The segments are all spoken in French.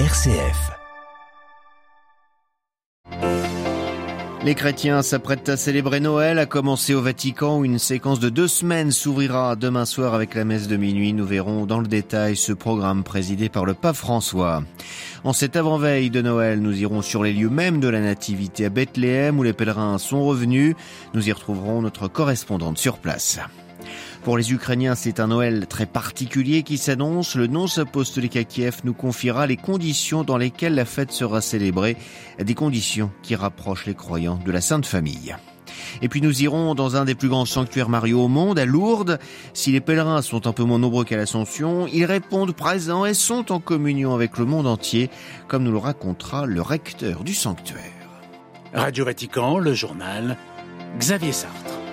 RCF. Les chrétiens s'apprêtent à célébrer Noël, à commencer au Vatican une séquence de deux semaines s'ouvrira demain soir avec la messe de minuit. Nous verrons dans le détail ce programme présidé par le pape François. En cette avant-veille de Noël, nous irons sur les lieux mêmes de la Nativité à Bethléem où les pèlerins sont revenus. Nous y retrouverons notre correspondante sur place. Pour les Ukrainiens, c'est un Noël très particulier qui s'annonce. Le nonce apostolique à Kiev nous confiera les conditions dans lesquelles la fête sera célébrée, des conditions qui rapprochent les croyants de la Sainte Famille. Et puis nous irons dans un des plus grands sanctuaires Mario au monde, à Lourdes. Si les pèlerins sont un peu moins nombreux qu'à l'Ascension, ils répondent présents et sont en communion avec le monde entier, comme nous le racontera le recteur du sanctuaire. Radio Vatican, le journal, Xavier Sartre.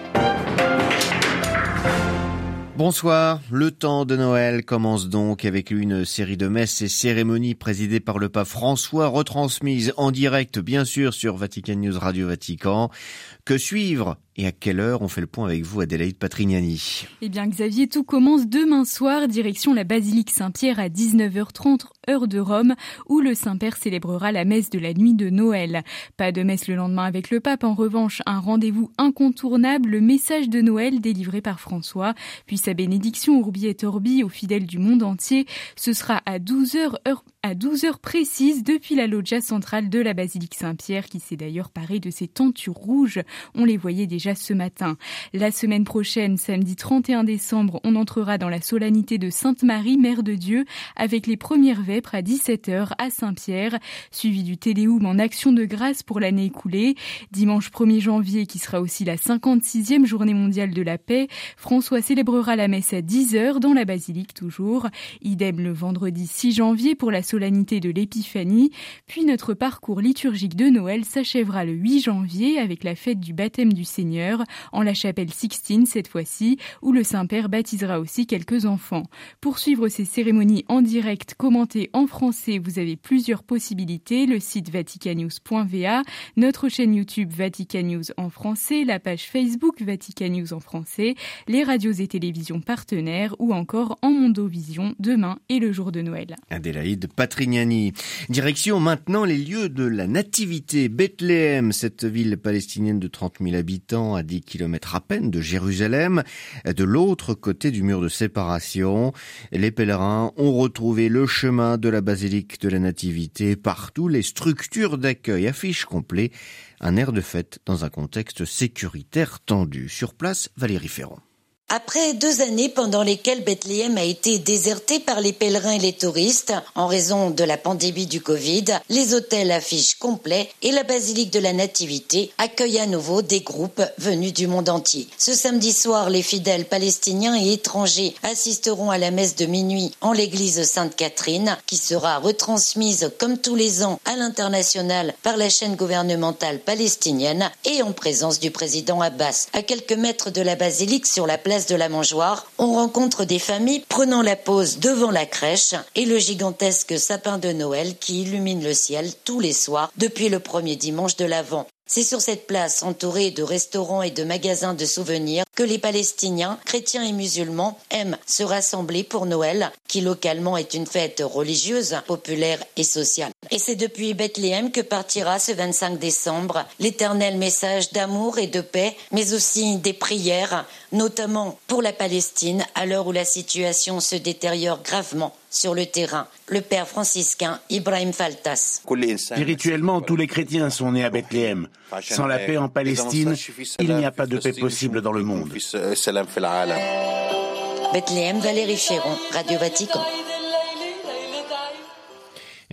Bonsoir, le temps de Noël commence donc avec une série de messes et cérémonies présidées par le pape François, retransmises en direct bien sûr sur Vatican News Radio Vatican. Que suivre? Et à quelle heure on fait le point avec vous, Adélaïde Patrignani? Eh bien, Xavier, tout commence demain soir, direction la basilique Saint-Pierre à 19h30, heure de Rome, où le Saint-Père célébrera la messe de la nuit de Noël. Pas de messe le lendemain avec le pape, en revanche, un rendez-vous incontournable, le message de Noël délivré par François, puis sa bénédiction Urbi et Orbi aux fidèles du monde entier. Ce sera à 12h, heure à 12 heures précises depuis la loggia centrale de la basilique Saint-Pierre qui s'est d'ailleurs parée de ses tentures rouges. On les voyait déjà ce matin. La semaine prochaine, samedi 31 décembre, on entrera dans la solennité de Sainte Marie, Mère de Dieu, avec les premières vêpres à 17h à Saint-Pierre, suivi du Téléoum en action de grâce pour l'année écoulée. Dimanche 1er janvier, qui sera aussi la 56e journée mondiale de la paix, François célébrera la messe à 10h dans la basilique toujours. Idem le vendredi 6 janvier pour la solennité de l'Épiphanie, puis notre parcours liturgique de Noël s'achèvera le 8 janvier avec la fête du baptême du Seigneur en la chapelle Sixtine cette fois-ci, où le Saint-Père baptisera aussi quelques enfants. Pour suivre ces cérémonies en direct commentées en français, vous avez plusieurs possibilités, le site vaticanews.va, notre chaîne YouTube Vatican News en français, la page Facebook Vatican News en français, les radios et télévisions partenaires ou encore en Mondovision demain et le jour de Noël. Adélaïde Patrignani. Direction maintenant les lieux de la Nativité. Bethléem, cette ville palestinienne de 30 000 habitants à 10 km à peine de Jérusalem, de l'autre côté du mur de séparation. Les pèlerins ont retrouvé le chemin de la basilique de la Nativité. Partout, les structures d'accueil affichent complet un air de fête dans un contexte sécuritaire tendu. Sur place, Valérie Ferrand. Après deux années pendant lesquelles Bethléem a été déserté par les pèlerins et les touristes en raison de la pandémie du Covid, les hôtels affichent complets et la basilique de la Nativité accueille à nouveau des groupes venus du monde entier. Ce samedi soir, les fidèles palestiniens et étrangers assisteront à la messe de minuit en l'église Sainte-Catherine qui sera retransmise comme tous les ans à l'international par la chaîne gouvernementale palestinienne et en présence du président Abbas. À quelques mètres de la basilique sur la place de la mangeoire, on rencontre des familles prenant la pause devant la crèche et le gigantesque sapin de Noël qui illumine le ciel tous les soirs depuis le premier dimanche de l'Avent. C'est sur cette place, entourée de restaurants et de magasins de souvenirs, que les Palestiniens, chrétiens et musulmans, aiment se rassembler pour Noël, qui localement est une fête religieuse, populaire et sociale. Et c'est depuis Bethléem que partira ce 25 décembre l'éternel message d'amour et de paix, mais aussi des prières, notamment pour la Palestine, à l'heure où la situation se détériore gravement sur le terrain. Le père franciscain Ibrahim Faltas. Spirituellement, tous les chrétiens sont nés à Bethléem. Sans la paix en Palestine, il n'y a pas de paix possible dans le monde. Bethléem, Valérie Chéron, Radio Vatican.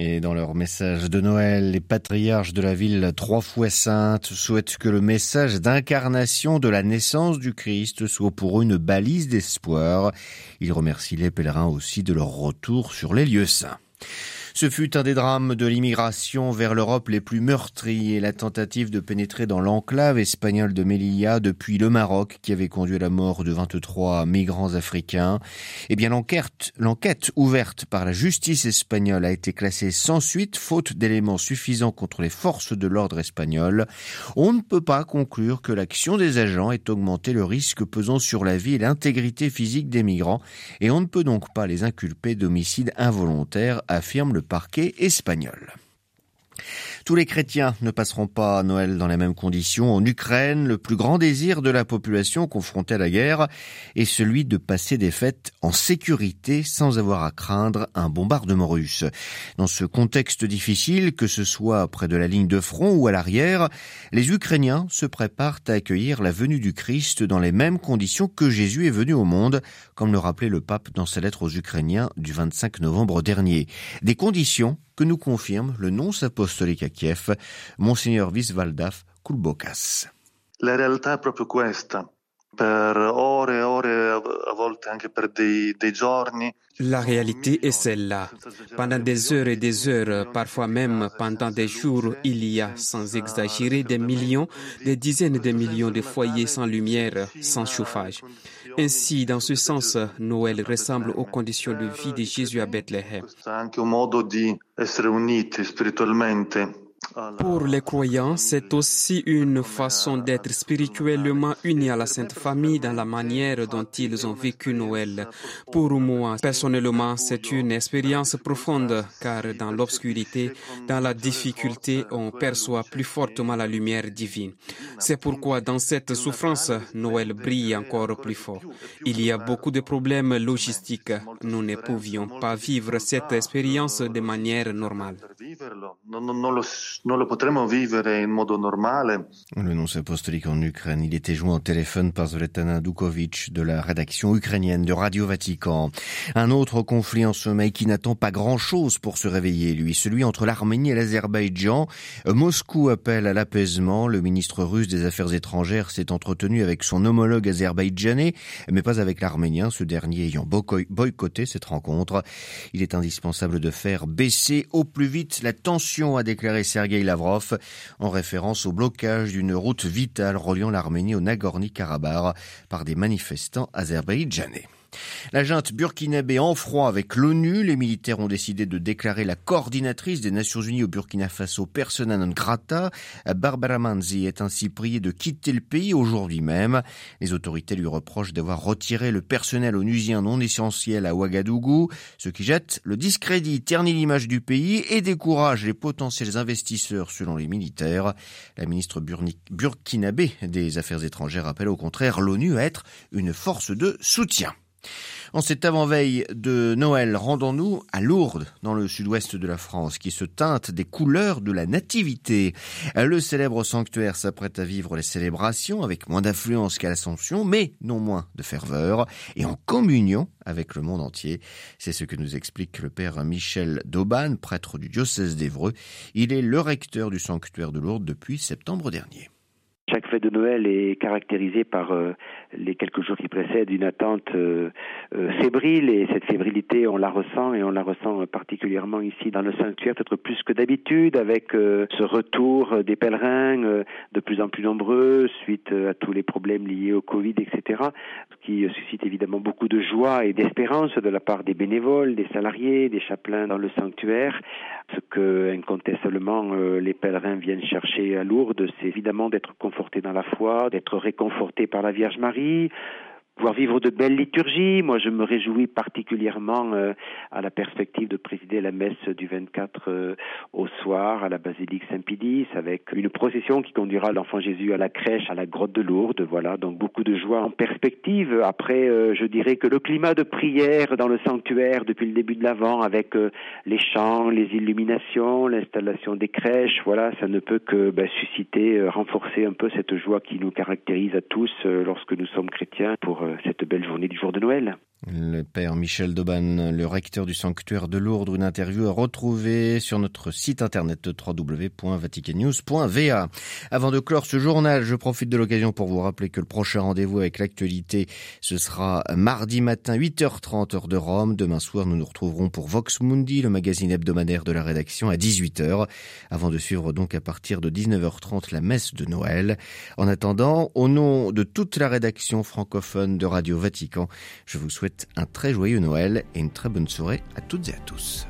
Et dans leur message de Noël, les patriarches de la ville trois fois sainte souhaitent que le message d'incarnation de la naissance du Christ soit pour eux une balise d'espoir. Ils remercient les pèlerins aussi de leur retour sur les lieux saints. Ce fut un des drames de l'immigration vers l'Europe les plus meurtris et la tentative de pénétrer dans l'enclave espagnole de Melilla depuis le Maroc qui avait conduit à la mort de 23 migrants africains. Eh bien, l'enquête, l'enquête ouverte par la justice espagnole a été classée sans suite faute d'éléments suffisants contre les forces de l'ordre espagnol. On ne peut pas conclure que l'action des agents ait augmenté le risque pesant sur la vie et l'intégrité physique des migrants et on ne peut donc pas les inculper d'homicide involontaire, affirme le parquet espagnol. Tous les chrétiens ne passeront pas Noël dans les mêmes conditions. En Ukraine, le plus grand désir de la population confrontée à la guerre est celui de passer des fêtes en sécurité sans avoir à craindre un bombardement russe. Dans ce contexte difficile, que ce soit près de la ligne de front ou à l'arrière, les Ukrainiens se préparent à accueillir la venue du Christ dans les mêmes conditions que Jésus est venu au monde, comme le rappelait le pape dans sa lettre aux Ukrainiens du 25 novembre dernier. Des conditions que nous confirme le nonce apostolique à Kiev, Monseigneur Visvaldaf Kulbokas. La realtà è proprio questa. Per ore e ore, volte anche per dei, dei giorni. La réalité est celle-là. Pendant des heures et des heures, parfois même pendant des jours, il y a, sans exagérer, des millions, des dizaines de millions de foyers sans lumière, sans chauffage. Ainsi, dans ce sens, Noël ressemble aux conditions de vie de Jésus à Bethléem. Pour les croyants, c'est aussi une façon d'être spirituellement unis à la Sainte Famille dans la manière dont ils ont vécu Noël. Pour moi, personnellement, c'est une expérience profonde car dans l'obscurité, dans la difficulté, on perçoit plus fortement la lumière divine. C'est pourquoi dans cette souffrance, Noël brille encore plus fort. Il y a beaucoup de problèmes logistiques. Nous ne pouvions pas vivre cette expérience de manière normale. Le nonce apostolique en Ukraine, il était joint au téléphone par Zoltana Dukovic de la rédaction ukrainienne de Radio Vatican. Un autre conflit en sommeil qui n'attend pas grand-chose pour se réveiller, lui, celui entre l'Arménie et l'Azerbaïdjan. Moscou appelle à l'apaisement. Le ministre russe des Affaires étrangères s'est entretenu avec son homologue azerbaïdjanais, mais pas avec l'Arménien, ce dernier ayant boycotté cette rencontre. Il est indispensable de faire baisser au plus vite la tension, a déclaré Sergei Lavrov, en référence au blocage d'une route vitale reliant l'Arménie au Nagorno-Karabakh par des manifestants azerbaïdjanais. La junte burkinabé en froid avec l'ONU, les militaires ont décidé de déclarer la coordinatrice des Nations Unies au Burkina Faso persona non grata. Barbara Manzi est ainsi priée de quitter le pays aujourd'hui même. Les autorités lui reprochent d'avoir retiré le personnel onusien non essentiel à Ouagadougou, ce qui jette le discrédit, ternit l'image du pays et décourage les potentiels investisseurs selon les militaires. La ministre burkinabé des Affaires étrangères appelle au contraire l'ONU à être une force de soutien. En cette avant-veille de Noël, rendons-nous à Lourdes, dans le sud-ouest de la France, qui se teinte des couleurs de la nativité. Le célèbre sanctuaire s'apprête à vivre les célébrations avec moins d'affluence qu'à l'Ascension, mais non moins de ferveur, et en communion avec le monde entier. C'est ce que nous explique le père Michel Dauban, prêtre du diocèse d'Evreux. Il est le recteur du sanctuaire de Lourdes depuis septembre dernier. Chaque fête de Noël est caractérisée par euh, les quelques jours qui précèdent une attente euh, euh, fébrile et cette fébrilité on la ressent et on la ressent particulièrement ici dans le sanctuaire peut-être plus que d'habitude avec ce retour des pèlerins de plus en plus nombreux suite à tous les problèmes liés au Covid etc ce qui suscite évidemment beaucoup de joie et d'espérance de la part des bénévoles, des salariés, des chapelains dans le sanctuaire. Ce que incontestablement les pèlerins viennent chercher à Lourdes, c'est évidemment d'être dans la foi, d'être réconfortés par la Vierge Marie, pouvoir vivre de belles liturgies. Moi, je me réjouis particulièrement euh, à la perspective de présider la messe du 24 euh, au soir à la basilique Saint-Pédis avec une procession qui conduira l'enfant Jésus à la crèche, à la grotte de Lourdes. Voilà, donc beaucoup de joie en perspective. Après, euh, je dirais que le climat de prière dans le sanctuaire depuis le début de l'Avent avec les chants, les illuminations, l'installation des crèches, voilà, ça ne peut que bah, susciter, renforcer un peu cette joie qui nous caractérise à tous lorsque nous sommes chrétiens pour euh, cette jour de Noël. Le père Michel Doban, le recteur du sanctuaire de Lourdes, une interview à retrouver sur notre site internet www.vaticannews.va. Avant de clore ce journal, je profite de l'occasion pour vous rappeler que le prochain rendez-vous avec l'actualité, ce sera mardi matin 8h30 heure de Rome. Demain soir, nous nous retrouverons pour Vox Mundi, le magazine hebdomadaire de la rédaction à 18h, avant de suivre donc à partir de 19h30 la messe de Noël. En attendant, au nom de toute la rédaction francophone de Radio Vatican, je vous un très joyeux Noël et une très bonne soirée à toutes et à tous.